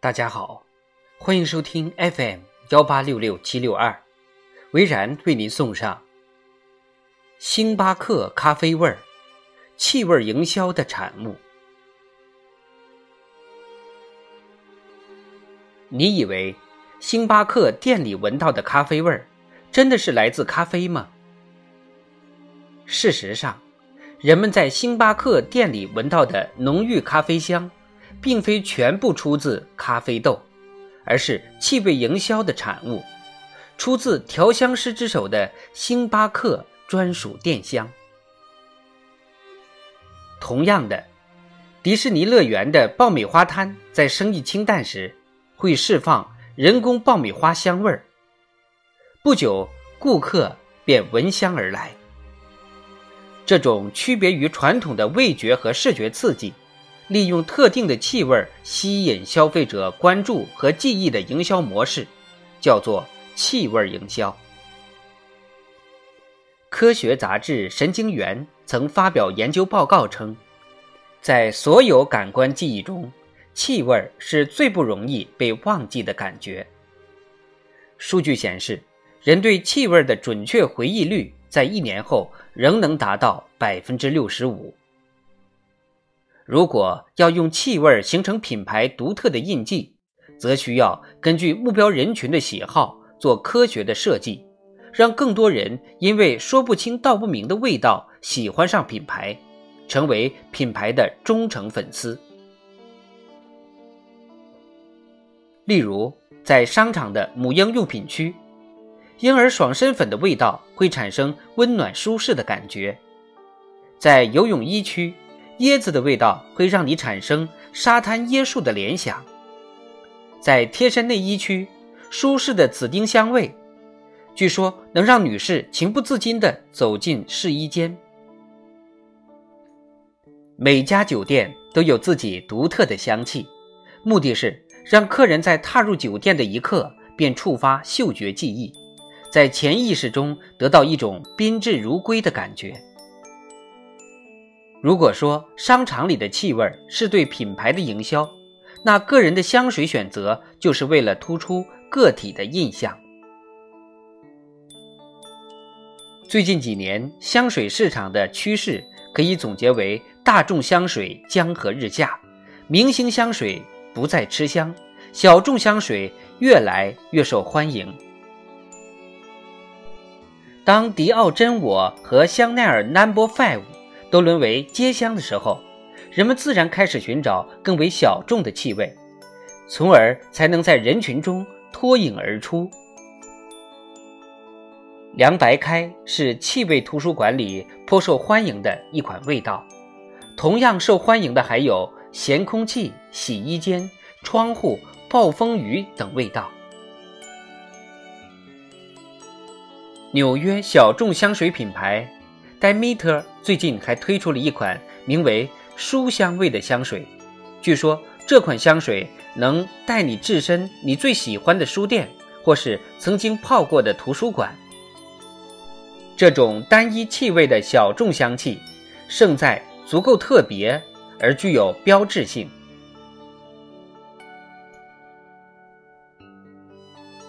大家好，欢迎收听 FM 幺八六六七六二，维然为您送上星巴克咖啡味儿，气味营销的产物。你以为星巴克店里闻到的咖啡味儿，真的是来自咖啡吗？事实上，人们在星巴克店里闻到的浓郁咖啡香。并非全部出自咖啡豆，而是气味营销的产物，出自调香师之手的星巴克专属店香。同样的，迪士尼乐园的爆米花摊在生意清淡时，会释放人工爆米花香味儿。不久，顾客便闻香而来。这种区别于传统的味觉和视觉刺激。利用特定的气味吸引消费者关注和记忆的营销模式，叫做气味营销。科学杂志《神经元》曾发表研究报告称，在所有感官记忆中，气味是最不容易被忘记的感觉。数据显示，人对气味的准确回忆率在一年后仍能达到百分之六十五。如果要用气味形成品牌独特的印记，则需要根据目标人群的喜好做科学的设计，让更多人因为说不清道不明的味道喜欢上品牌，成为品牌的忠诚粉丝。例如，在商场的母婴用品区，婴儿爽身粉的味道会产生温暖舒适的感觉；在游泳衣区。椰子的味道会让你产生沙滩椰树的联想。在贴身内衣区，舒适的紫丁香味，据说能让女士情不自禁地走进试衣间。每家酒店都有自己独特的香气，目的是让客人在踏入酒店的一刻便触发嗅觉记忆，在潜意识中得到一种宾至如归的感觉。如果说商场里的气味是对品牌的营销，那个人的香水选择就是为了突出个体的印象。最近几年香水市场的趋势可以总结为：大众香水江河日下，明星香水不再吃香，小众香水越来越受欢迎。当迪奥真我和香奈儿 Number Five。都沦为街香的时候，人们自然开始寻找更为小众的气味，从而才能在人群中脱颖而出。凉白开是气味图书馆里颇受欢迎的一款味道，同样受欢迎的还有咸空气、洗衣间、窗户、暴风雨等味道。纽约小众香水品牌。Demeter 最近还推出了一款名为“书香味”的香水，据说这款香水能带你置身你最喜欢的书店，或是曾经泡过的图书馆。这种单一气味的小众香气，胜在足够特别而具有标志性。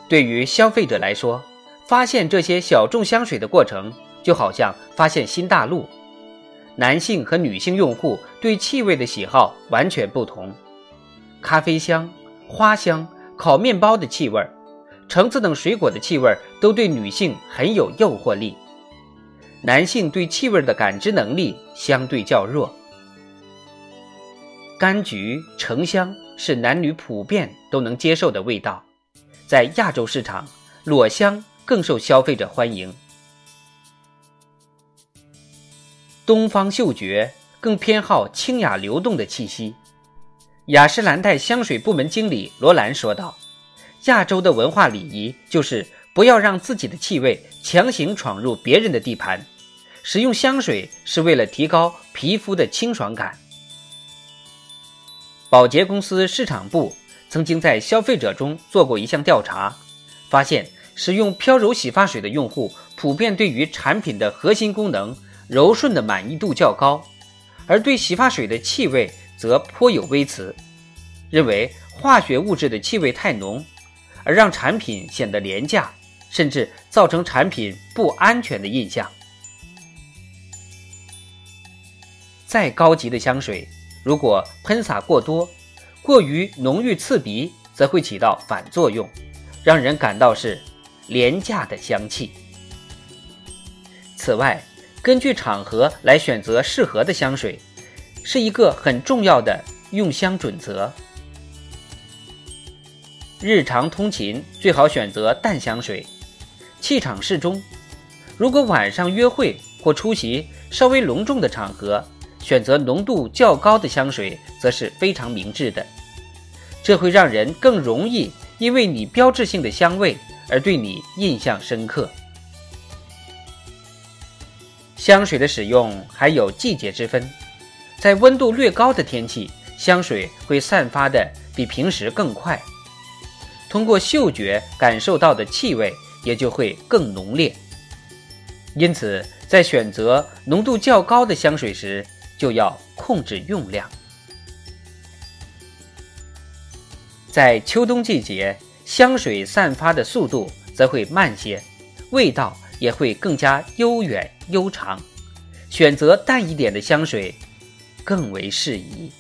对于消费者来说，发现这些小众香水的过程。就好像发现新大陆，男性和女性用户对气味的喜好完全不同。咖啡香、花香、烤面包的气味、橙子等水果的气味都对女性很有诱惑力，男性对气味的感知能力相对较弱。柑橘、橙香是男女普遍都能接受的味道，在亚洲市场，裸香更受消费者欢迎。东方嗅觉更偏好清雅流动的气息，雅诗兰黛香水部门经理罗兰说道：“亚洲的文化礼仪就是不要让自己的气味强行闯入别人的地盘，使用香水是为了提高皮肤的清爽感。”宝洁公司市场部曾经在消费者中做过一项调查，发现使用飘柔洗发水的用户普遍对于产品的核心功能。柔顺的满意度较高，而对洗发水的气味则颇有微词，认为化学物质的气味太浓，而让产品显得廉价，甚至造成产品不安全的印象。再高级的香水，如果喷洒过多，过于浓郁刺鼻，则会起到反作用，让人感到是廉价的香气。此外，根据场合来选择适合的香水，是一个很重要的用香准则。日常通勤最好选择淡香水，气场适中。如果晚上约会或出席稍微隆重的场合，选择浓度较高的香水，则是非常明智的。这会让人更容易因为你标志性的香味而对你印象深刻。香水的使用还有季节之分，在温度略高的天气，香水会散发的比平时更快，通过嗅觉感受到的气味也就会更浓烈。因此，在选择浓度较高的香水时，就要控制用量。在秋冬季节，香水散发的速度则会慢些，味道也会更加悠远悠长。选择淡一点的香水更为适宜。